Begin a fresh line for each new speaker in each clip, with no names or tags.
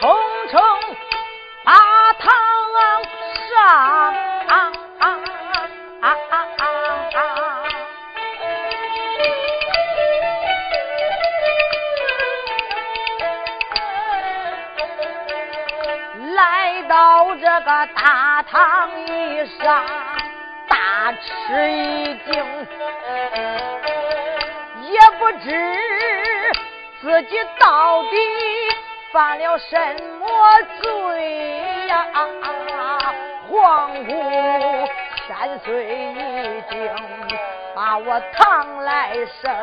冲冲把堂上，来到这个大堂一上，大吃一惊，也不知自己到底。犯了什么罪呀？啊皇姑千岁已经把我堂来生，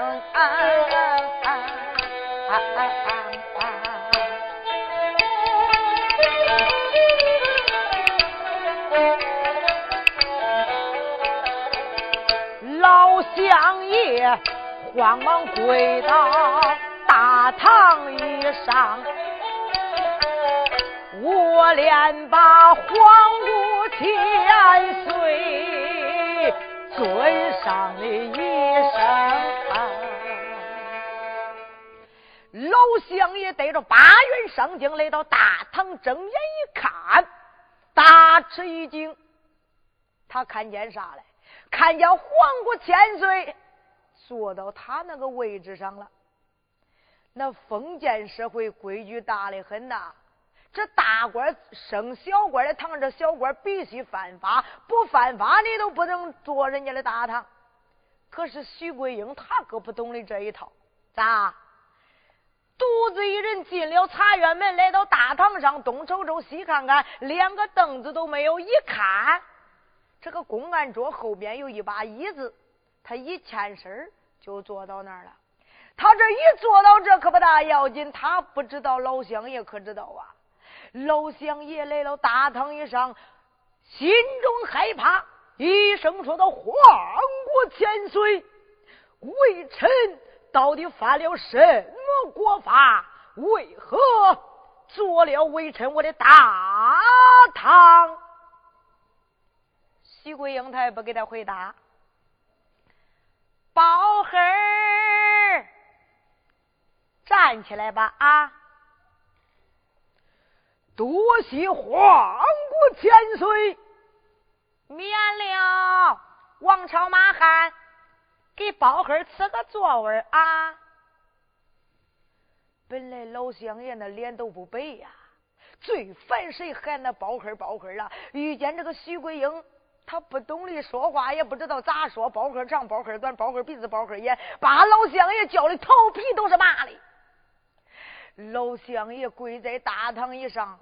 老相爷慌忙跪到大堂以上。我连把皇姑千岁尊上了一声。老乡爷带着八员上京来到大堂，睁眼一看，大吃一惊。他看见啥嘞？看见皇姑千岁坐到他那个位置上了。那封建社会规矩大的很呐。这大官升小官的堂，这小官必须犯法，不犯法你都不能坐人家的大堂。可是徐桂英他可不懂的这一套，咋？独自一人进了茶园门，来到大堂上，东瞅瞅，西看看，连个凳子都没有。一看，这个公案桌后边有一把椅子，他一欠身就坐到那儿了。他这一坐到这可不大要紧，他不知道老乡爷可知道啊。老乡爷来到大堂一上，心中害怕，一声说道：“皇国千岁，微臣到底犯了什么国法？为何做了微臣我的大堂？”徐桂英他也不给他回答。宝黑，站起来吧！啊！多谢皇国千岁，免了王朝马汉，给包黑赐个座位啊！本来老乡爷那脸都不白呀，最烦谁喊那包黑包黑了。遇见这个徐桂英，他不懂得说话，也不知道咋说，包黑长，包黑短，包黑鼻子，包黑眼，把老乡爷叫的头皮都是麻的。老乡爷跪在大堂以上。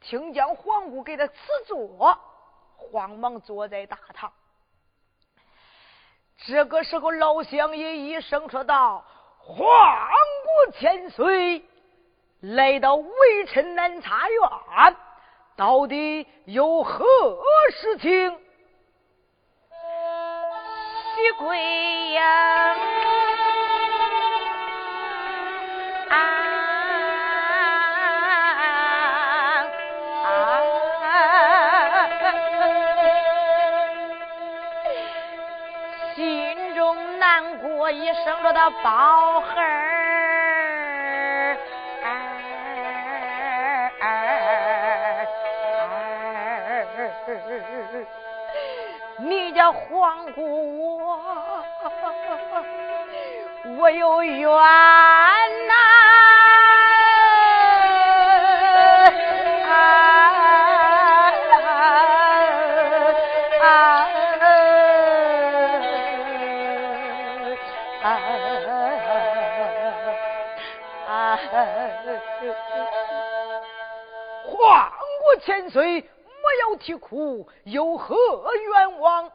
听将皇姑给他赐座，慌忙坐在大堂。这个时候，老乡爷一声说道：“皇姑千岁，来到微臣南茶院，到底有何事情？”徐贵英一生着的宝孩儿，你叫皇姑我，我有冤呐。千岁，没有啼哭，有何冤枉？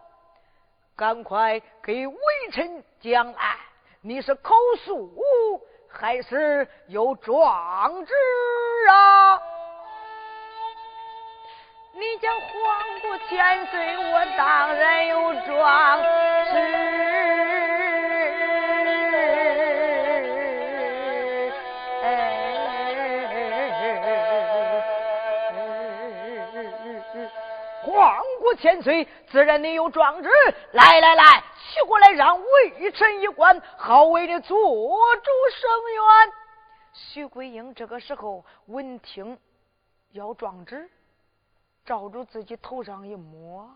赶快给微臣讲来，你是口述还是有状纸啊？你叫皇过千岁，我当然有状纸。千岁，自然你有状纸。来来来，取过来，让微臣一观，好为你做主声援。徐桂英这个时候闻听要状纸，照着自己头上一摸。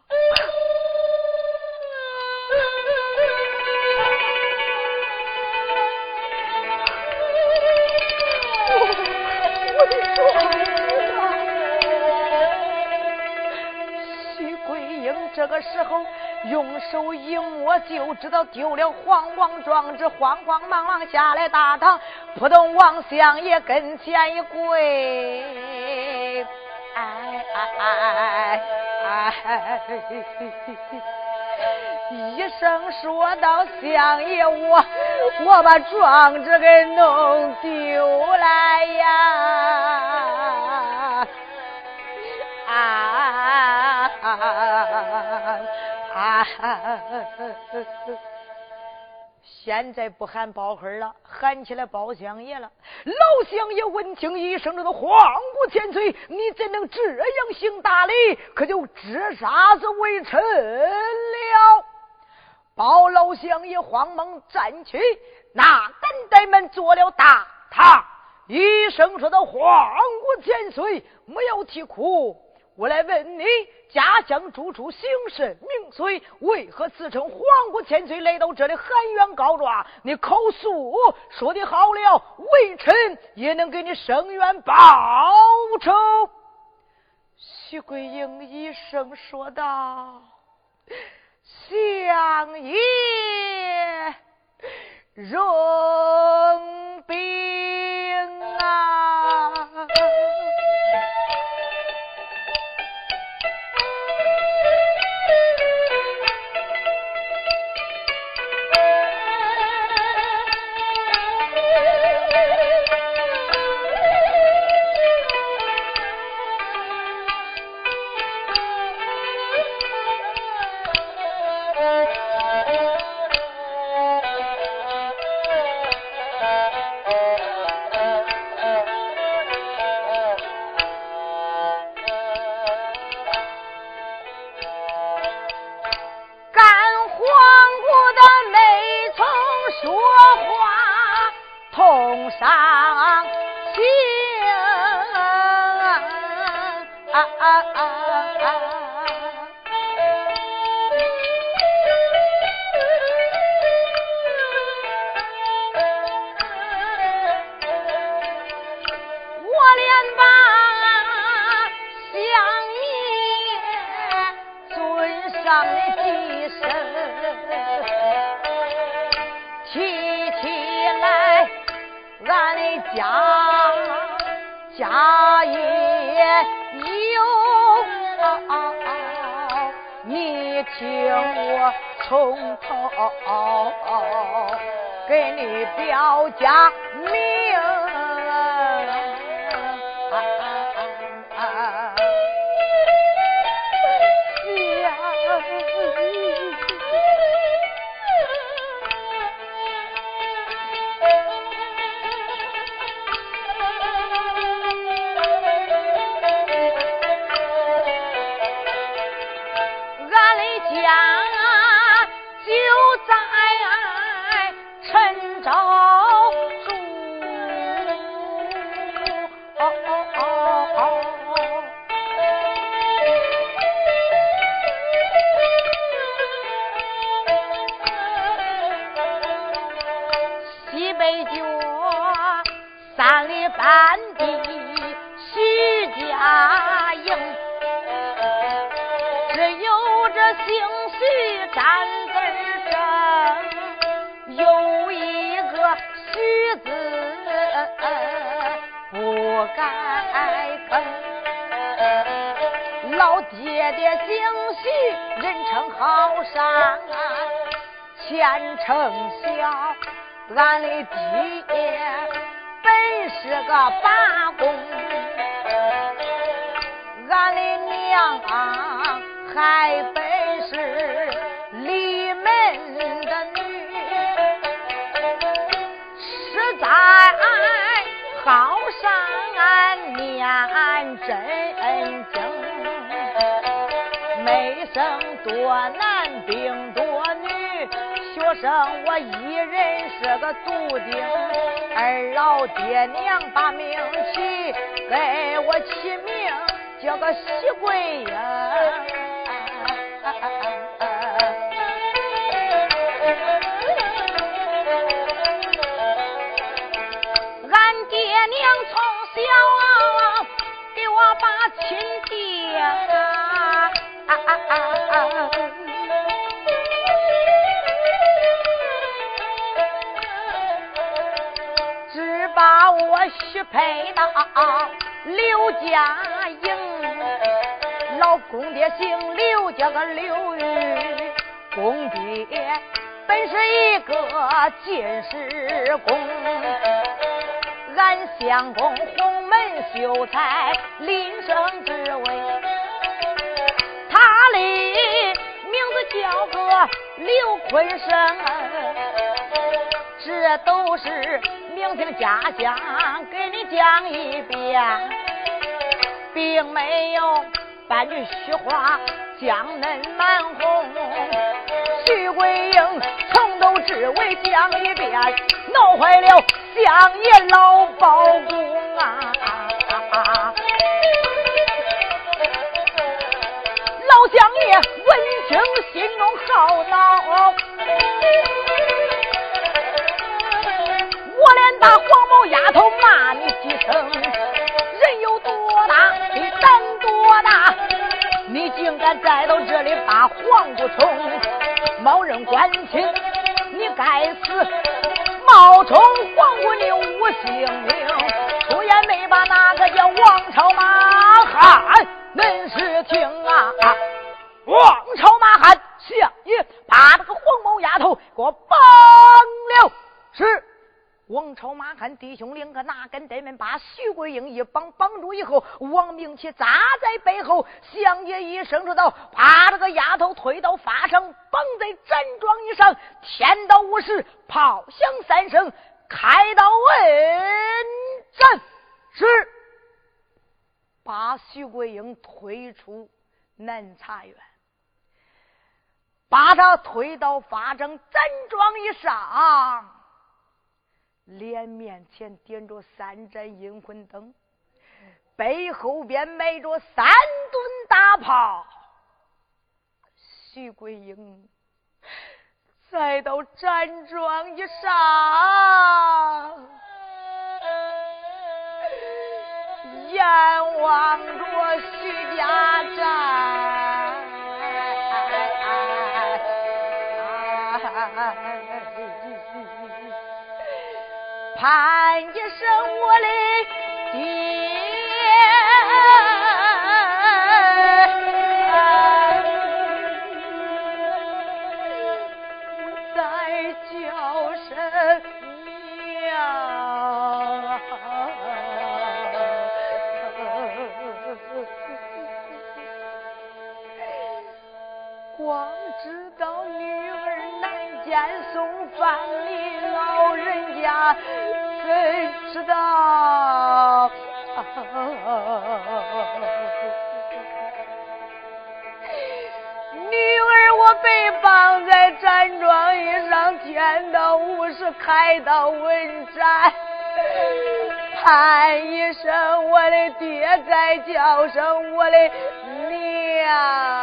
我的状这个时候用手一摸，就知道丢了黄王状纸，慌慌忙忙下来大堂，扑通往相爷跟前一跪。哎哎哎哎！一声说道：“相爷，我我把状纸给弄丢了呀！”啊啊！现在不喊包黑了，喊起来包相爷了。老相爷闻听一声，这个皇姑千岁，你怎能这样行大礼？可就知啥子为臣了。包老相爷慌忙站起，那等待们做了大堂，一声说道：“皇姑千岁，没有啼哭。”我来问你，家乡住处姓甚名谁？为何自称皇姑千岁来到这里喊冤告状？你口诉说的好了，微臣也能给你伸冤报仇。徐桂英一声说道：“相爷容禀痛伤心。家姓徐占字儿正，有一个徐字该坑。老爹爹姓徐，人称好山，前程小。俺的爹本是个拔工，俺的娘啊还是里门的女，实在好上念真经，没生多男病多女，学生我一人是个独丁，二老爹娘把名起，给我起名叫个喜贵英。亲爹，只把我许配到刘家营。老公爹姓刘，叫个刘玉，公爹。本是一个进士公，俺相公鸿门秀才，临生之位，他的名字叫个刘坤生，这都是名听家乡，给你讲一遍，并没有半句虚话，将恁瞒哄。徐桂英从头至尾讲一遍，闹坏了乡爷老包公啊！心中好恼，我连打黄毛丫头骂你几声，人有多大，你胆多大，你竟敢再到这里把黄姑冲！冒认官亲，你该死！冒充皇姑，你无姓名，出言没把那个叫王朝马汉，恁是听啊？王朝马汉，相爷把那个黄毛丫头给我绑了！是。王朝马汉弟兄两个拿根带门把徐桂英一绑绑住以后，王明启扎在背后，相爷一声说道：“把这个丫头推到法上，绑在毡庄以上，天道无时，炮响三声，开刀问斩。”是，把徐桂英推出南茶园，把他推到法正毡庄以上。脸面前点着三盏阴魂灯，背后边埋着三吨大炮。徐桂英再到站桩一上，眼望着徐家寨。喊一声我的爹，再叫声娘，光知道女儿难见送饭礼，老人家。谁知道？女儿我被绑在毡庄椅上，天到午时开刀问斩，喊一声我的爹，再叫声我的娘。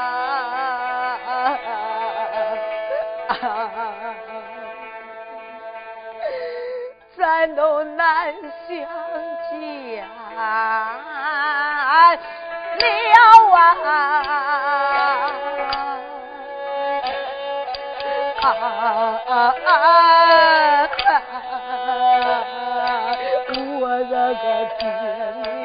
难都难相见了啊！啊！我啊个天！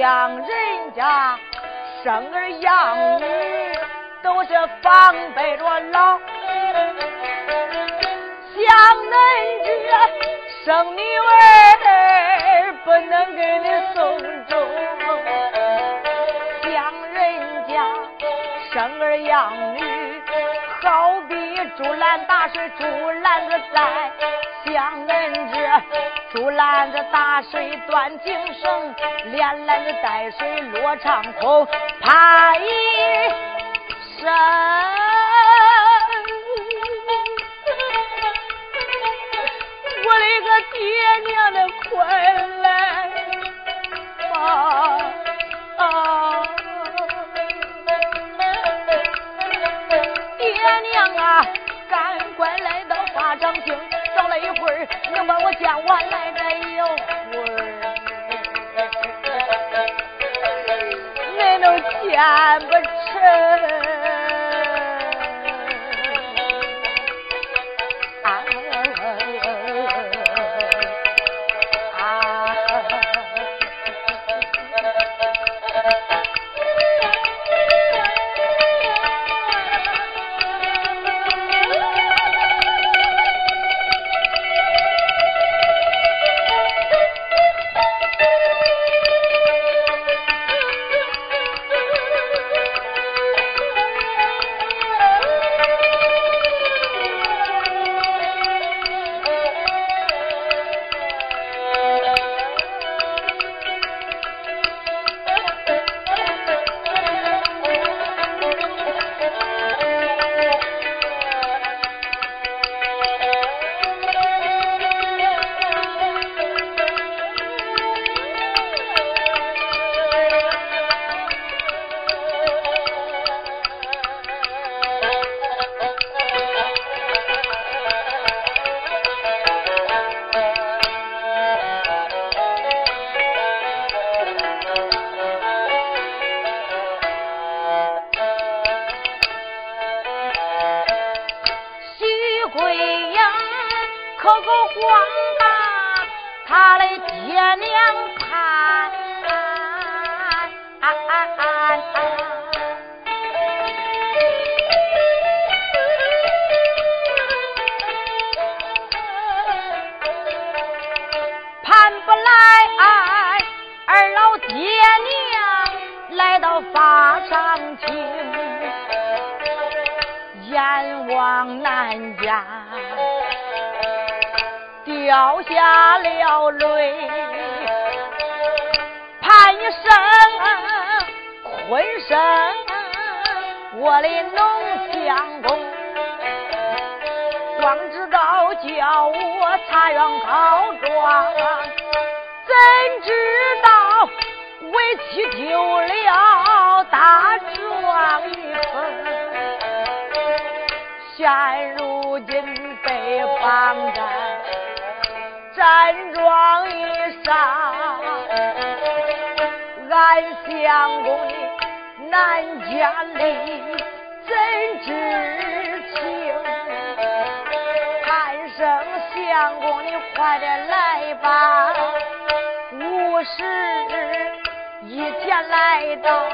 像人家生儿养女都是防备着老像恁这生女儿不能给你送终像人家生儿养女好比竹篮打水竹篮子在将人这竹篮子打水，断井绳，连篮子带水落长空，怕一身。我的个爹娘的快乐。能把我见完来的有魂，恁都见不。下了泪，盼一声坤生我的农相公，光知道叫我茶园告状，怎知道为妻丢了大庄一份。现如今被绑在山庄以上，俺相公的难家里怎知情？喊声相公，你快点来吧！无事一天来到，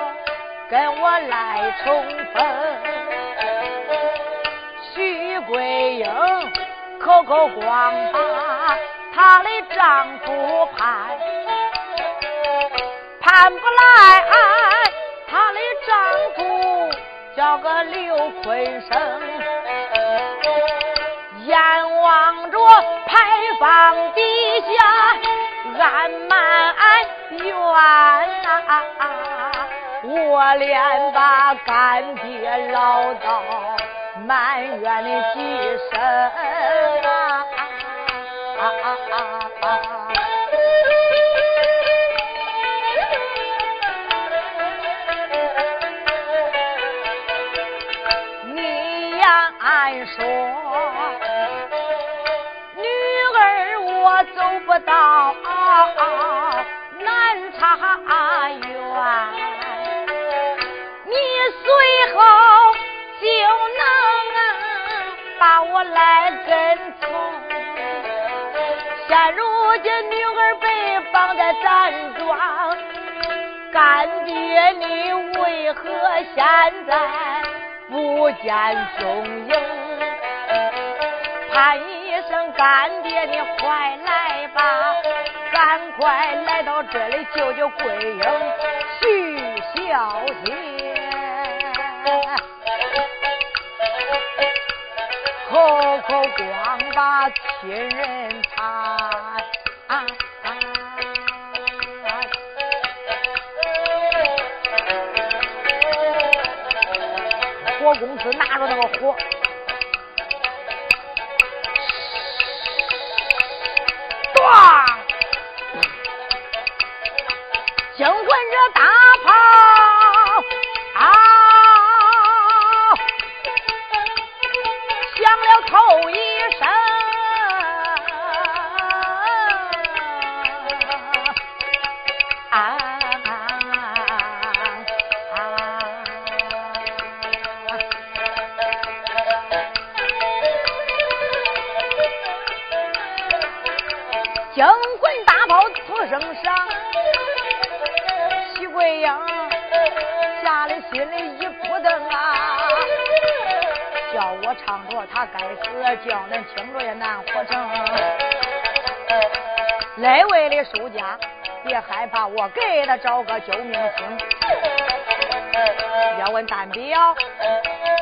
跟我来重逢。徐桂英口口光把她的丈夫盼，盼不来她的丈夫叫个刘坤生，眼望着牌坊底下安满怨呐，我连把干爹唠叨。埋怨的几声！你呀，俺说女儿我走不到南茶园，你随后就能。把我来跟爹你为何现在不见踪影？喊一声干爹，你快来吧，赶快来到这里救救桂英徐小姐。口口光把亲人拿我唱着他该死，叫恁听着也难活成。那位的书家，别害怕，我给他找个救命星。要问单表，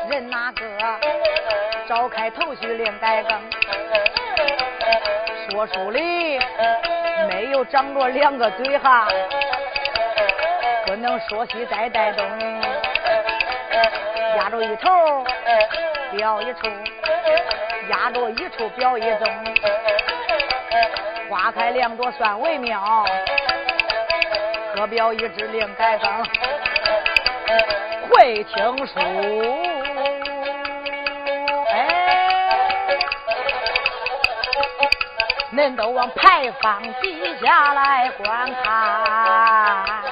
人哪个？召开头绪另改更。说书里没有长着两个嘴哈，不能说西再带东，压着一头。表一处，压着一处表一中，花开两朵算为妙，各表一支另改更，会听书，哎，恁都往牌坊底下来观看。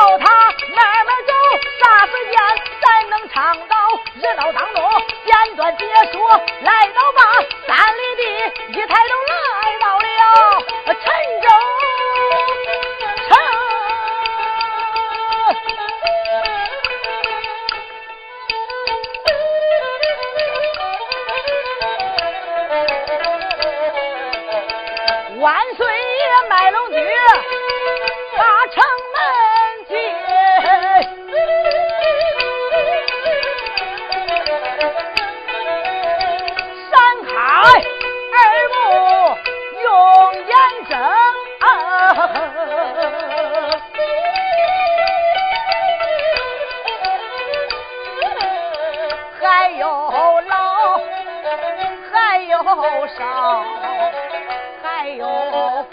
叫他慢慢走，啥时间咱能唱到热闹当中？简短解说来到吧，三里地一抬头来到了陈州城。万岁爷卖龙驹，把城。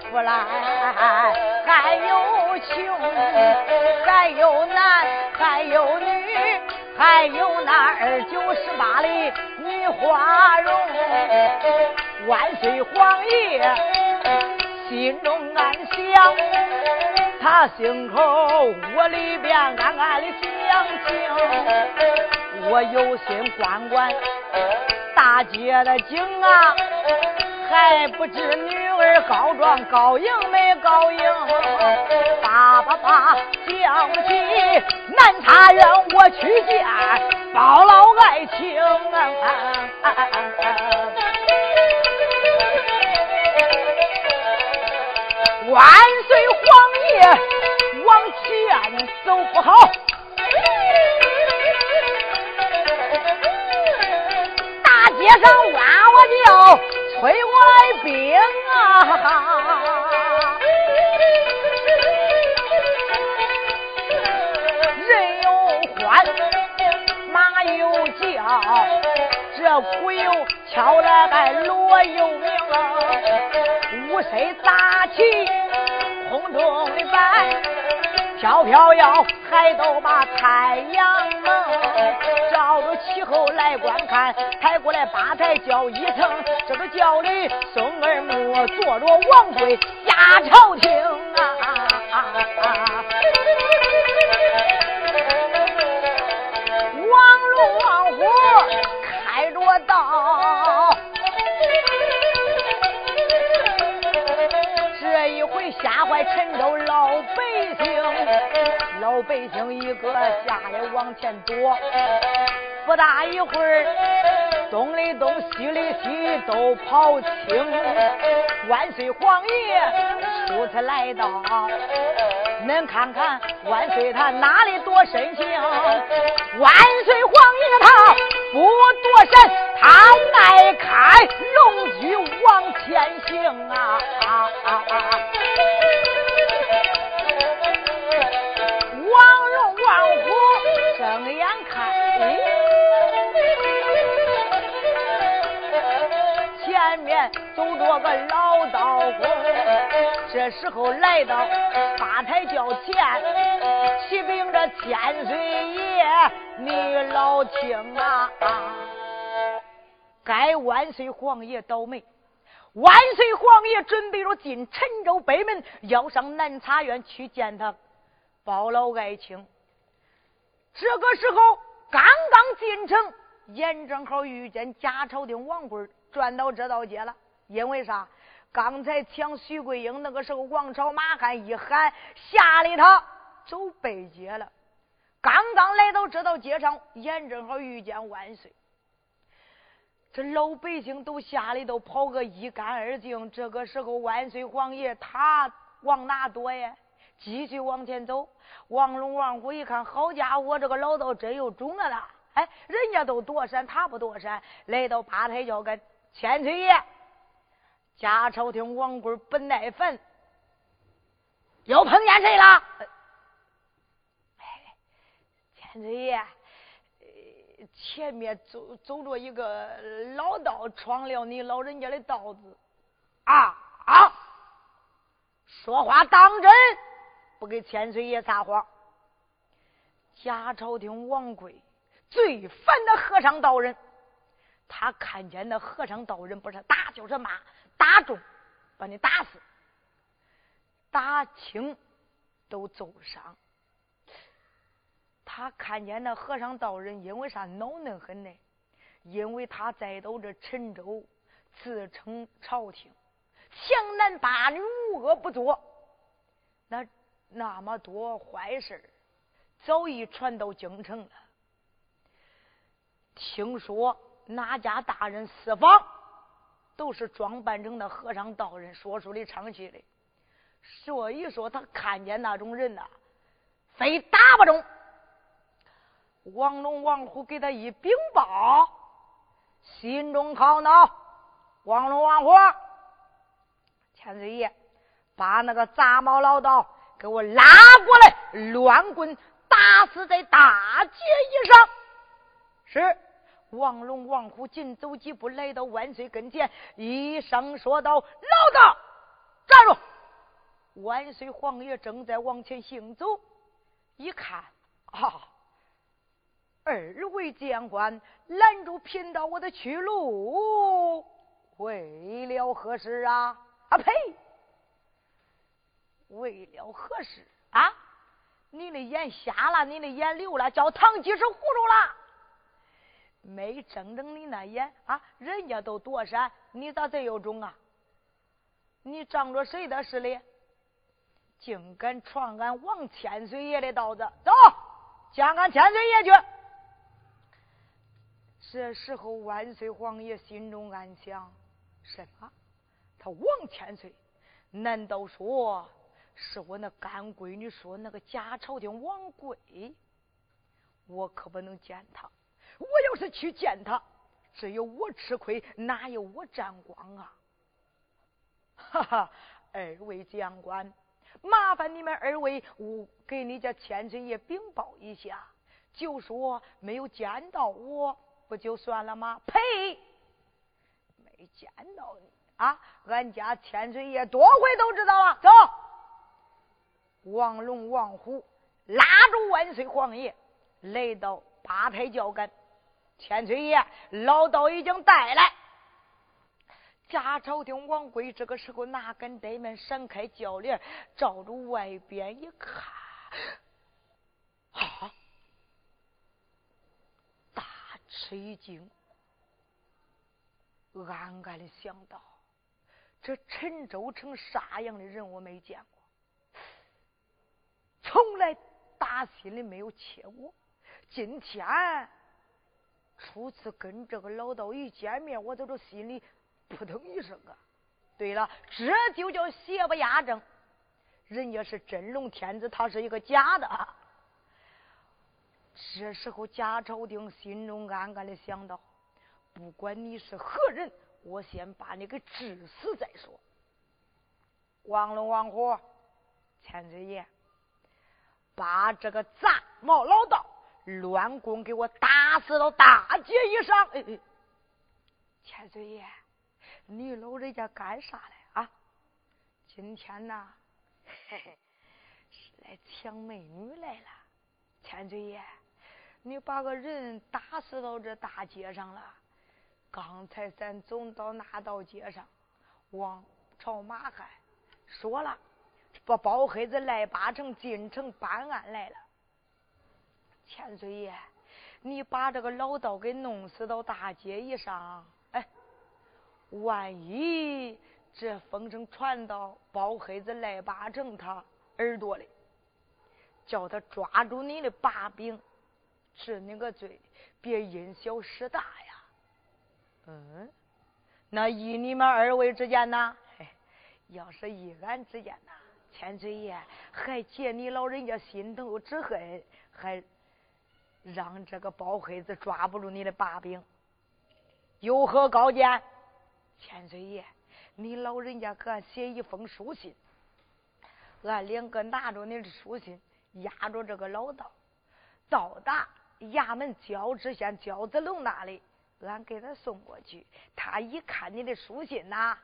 出来，还有穷，还有男，还有女，还有那二九十八的女花容。万岁皇爷心中暗想，他心口窝里边暗暗的想情，我有心管管大街的景啊。还不知女儿告状告赢没告赢？叭叭叭，叫起南茶园我去见包老爱情。万岁皇爷！往前走不好，大街上哇哇叫，催我来兵啊！人又欢，马又叫，这鼓又敲来还锣又鸣啊！五声杂起，空中的摆。飘飘摇，还都把太阳，照着气候来观看。抬过来八抬轿一层，这个轿里孙儿木坐着王贵下朝廷啊！王龙王虎开着道，这一回吓坏陈州老百姓。老百姓一个吓得往前躲，不大一会儿，东里东西里西都跑清。万岁皇爷初次来到，恁看看万岁他哪里多深情？万岁皇爷他不躲闪，他迈开龙驹往前行啊！啊啊啊多个老道公，这时候来到八抬轿前，启禀着千岁爷，你老听啊！该万岁皇爷倒霉，万岁皇爷准备着进陈州北门，要上南茶院去见他包老爱卿。这个时候，刚刚进城，眼正好遇见贾朝廷王贵转到这道街了。因为啥？刚才抢徐桂英那个时候，王朝马汉一喊，吓得他走背街了。刚刚来到这道街上，眼正好遇见万岁。这老百姓都吓得都跑个一干二净。这个时候，万岁皇爷他往哪躲呀？继续往前走。王龙、王虎一看，好家伙，这个老道真有种了啦！哎，人家都躲闪，他不躲闪，来到八抬轿跟千岁爷。贾朝廷王贵不耐烦，又碰见谁了？千岁爷，前面走走着一个老道，闯了你老人家的道子。啊啊！说话当真，不给千岁爷撒谎。贾朝廷王贵最烦那和尚道人，他看见那和尚道人，不是打就是骂。打中，把你打死；打轻，都奏伤。他看见那和尚道人，因为啥恼嫩很呢？因为他在到这陈州，自称朝廷，强男霸女，无恶不作。那那么多坏事早已传到京城了。听说哪家大人私访？都是装扮成那和尚道人说书的唱戏的，所以说他看见那种人呐，非打不中。王龙、王虎给他一禀报，心中好恼。王龙、王虎，千岁爷，把那个杂毛老道给我拉过来，乱棍打死在大街以上。是。王龙、王虎紧走几步，来到万岁跟前，一声说道：“老道，站住！”万岁皇爷正在往前行走，一看，啊，二位将官拦住贫道我的去路，为了何事啊？啊呸！为了何事啊？你的眼瞎了，你的眼流了，叫唐吉是糊涂了。没睁睁你那眼啊！人家都躲闪，你咋这有种啊？你仗着谁的势力，竟敢闯俺王千岁爷的道子？走，见俺千岁爷去！这时候，万岁皇爷心中暗想：什么？他王千岁？难道说是我那干闺女说那个假朝廷王贵？我可不能见他。我要是去见他，只有我吃亏，哪有我沾光啊？哈哈，二位将官，麻烦你们二位，我给你家千岁爷禀报一下，就说没有见到我，不就算了吗？呸！没见到你啊！俺家千岁爷多回都知道了。走，王龙、王虎拉住万岁皇爷，来到八抬轿杆。千岁爷，老道已经带来。贾朝廷王贵这个时候哪敢怠慢，闪开轿帘，照着外边一看，啊！大吃一惊，暗暗的想到：这陈州城啥样的人我没见过，从来打心里没有切过，今天。初次跟这个老道一见面，我在这心里扑腾一声啊！对了，这就叫邪不压正。人家是真龙天子，他是一个假的。这时候，贾朝廷心中暗暗的想到：不管你是何人，我先把你给治死再说。王龙、王虎、千岁爷，把这个杂毛老道。乱棍给我打死到大街以上！哎哎，千岁爷，你老人家干啥来啊？今天呐，嘿嘿，是来抢美女来了。千岁爷，你把个人打死到这大街上了。刚才咱走到那道街上，王朝马汉说了，这把包黑子赖八成进城办案来了。千岁爷，你把这个老道给弄死到大街一上，哎，万一这风声传到包黑子赖八成他耳朵里，叫他抓住你的把柄，治你个罪，别因小失大呀。嗯，那依你们二位之见呢？要是依俺之见呐，千岁爷还解你老人家心头之恨，还让这个包黑子抓不住你的把柄，有何高见？千岁爷，你老人家给俺写一封书信，俺两个拿着你的书信，押着这个老道，到达衙门焦知县焦子龙那里，俺给他送过去。他一看你的书信呐。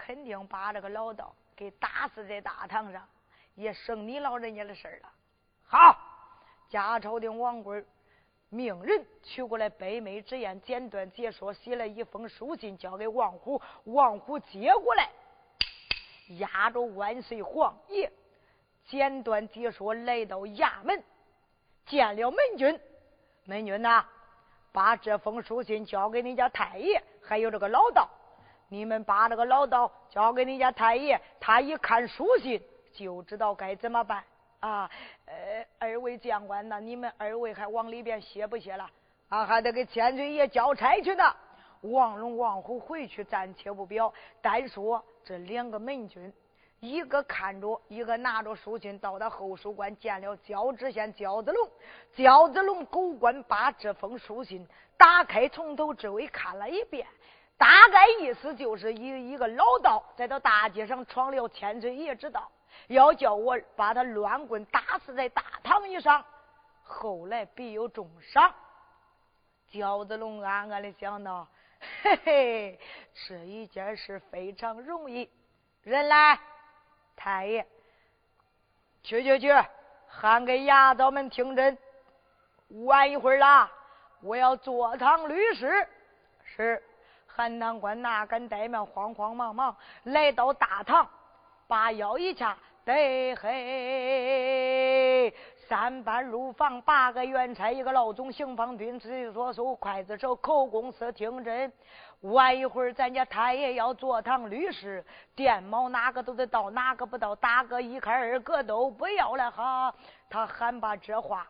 肯定把这个老道给打死在大堂上，也省你老人家的事了。好，家朝廷王贵命人取过来北美之言，简短解说，写了一封书信交给王虎，王虎接过来，压着万岁皇爷，简短解说，来到衙门见了门军。门军呐，把这封书信交给你家太爷，还有这个老道。你们把这个老道交给你家太爷，他一看书信就知道该怎么办啊！呃，二位将官呐，你们二位还往里边歇不歇了？啊，还得给千岁爷交差去呢。王龙、王虎回去暂且不表，单说这两个门军，一个看着，一个拿着书信，到他后书馆见了焦知县焦子龙。焦子龙狗官把这封书信打开，从头至尾看了一遍。大概意思就是一一个老道在这大街上闯了千岁爷之道，要叫我把他乱棍打死在大堂以上，后来必有重赏。焦子龙暗暗的想到：嘿嘿，这一件事非常容易。人来，太爷，去去去，喊给衙早们听真。晚一会儿了，我要坐堂律师。是。韩堂官哪敢怠慢，慌慌忙忙来到大堂，把腰一掐，得嘿，三班入房，八个元差，一个老总，刑房军，直所属刽子手，口供司听真。晚一会儿，咱家太爷要坐堂律师，电猫哪个都得到，哪个不到，打个一开二个都不要了哈。他喊把这话。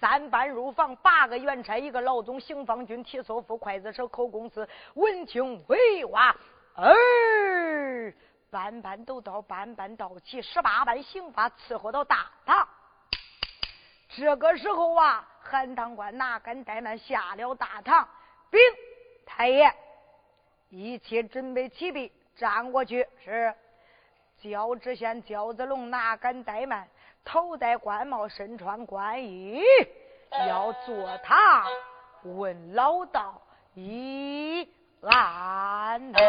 三班入房，八个元差，一个老总，行方军，提所夫，刽子手，口供司，闻听回话，儿，班班都到，班班到齐，十八般刑法伺候到大堂。这个时候啊，韩堂官哪敢怠慢，下了大堂，禀太爷，一切准备齐毕，站过去。是焦知县焦子龙哪敢怠慢。头戴官帽，身穿官衣，要坐堂问老道一案呐。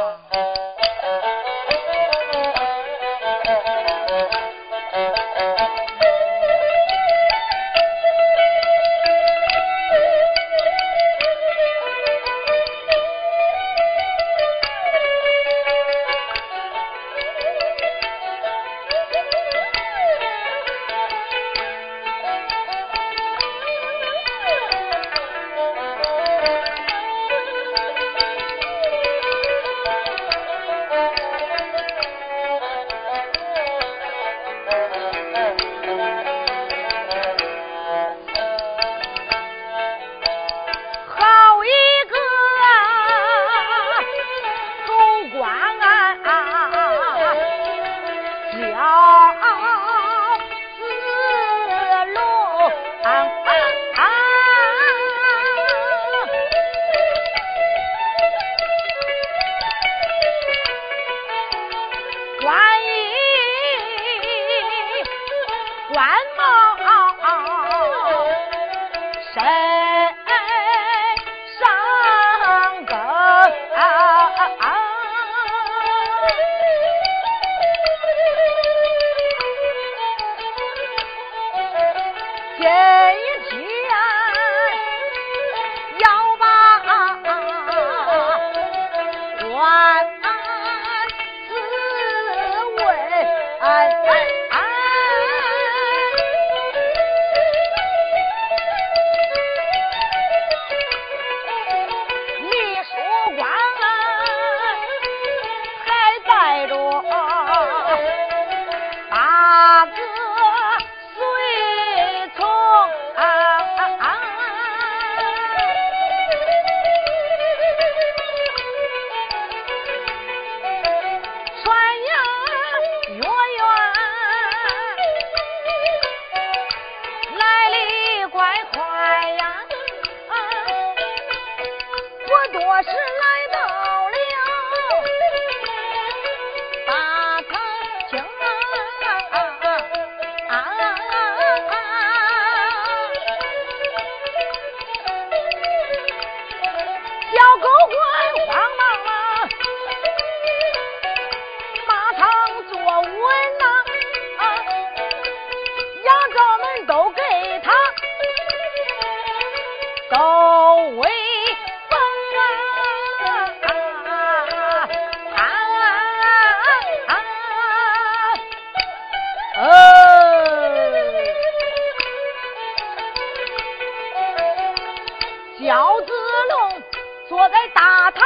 在大堂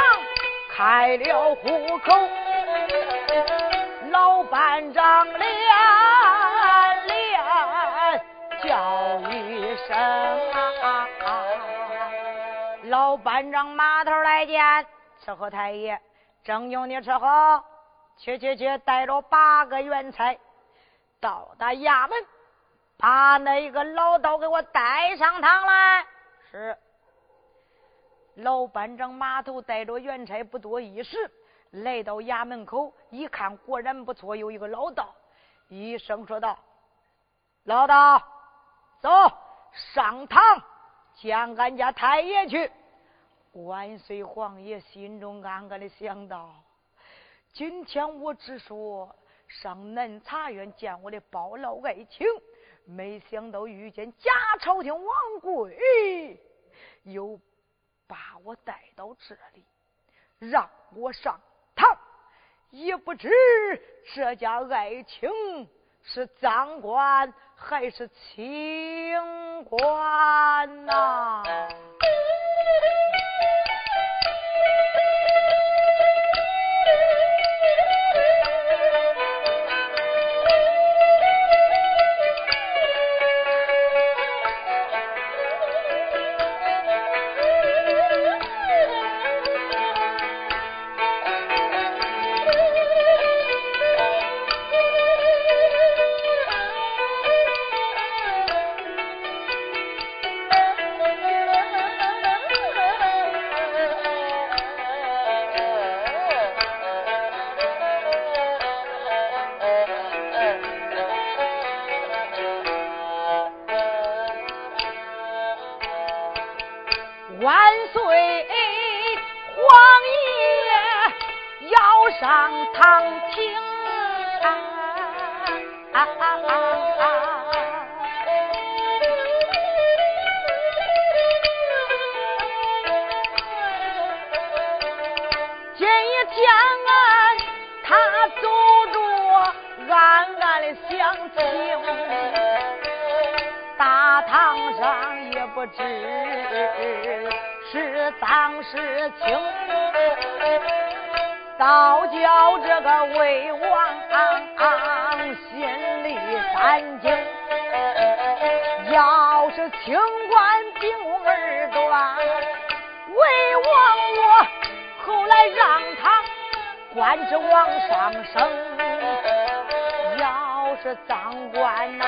开了户口，老班长连连叫一声，老班长码头来见伺候太爷，正用你伺候，去去去，带着八个元差到达衙门，把那个老道给我带上堂来。是。老班长马头带着元差不多一时，来到衙门口一看，果然不错，有一个老道，一声说道：“老道，走上堂见俺家太爷去。”万岁皇爷心中暗暗的想到：今天我只说上南茶园见我的包老爱卿，没想到遇见假朝廷王贵，又。把我带到这里，让我上堂，也不知这家爱情是赃官还是清官呐？当官呐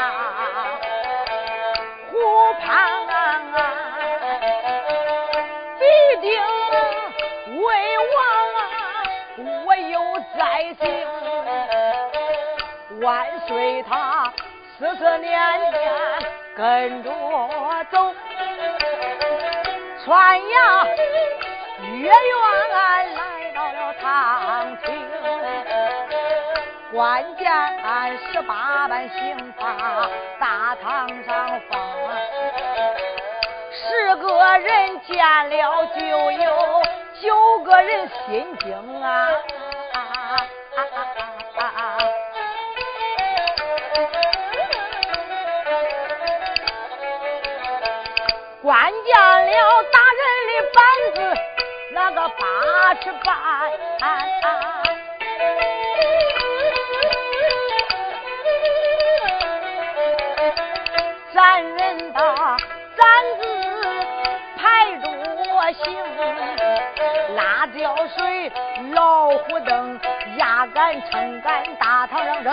湖畔啊必定为王啊我有灾情万岁他思思念念跟着我走。窜呀越远来到了长青关键按十八般刑法，大堂上放，十个人见了就有九个人心惊啊！关见了大人的板子，那个八尺板男人把三子排着行，辣椒水、老虎灯、压杆、撑杆、大堂上扔，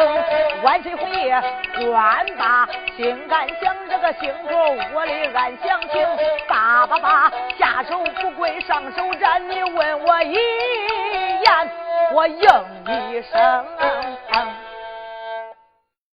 万岁红爷官八心甘想这个心口窝里暗想情，叭叭叭下手不跪上手斩，你问我一言，我应一声。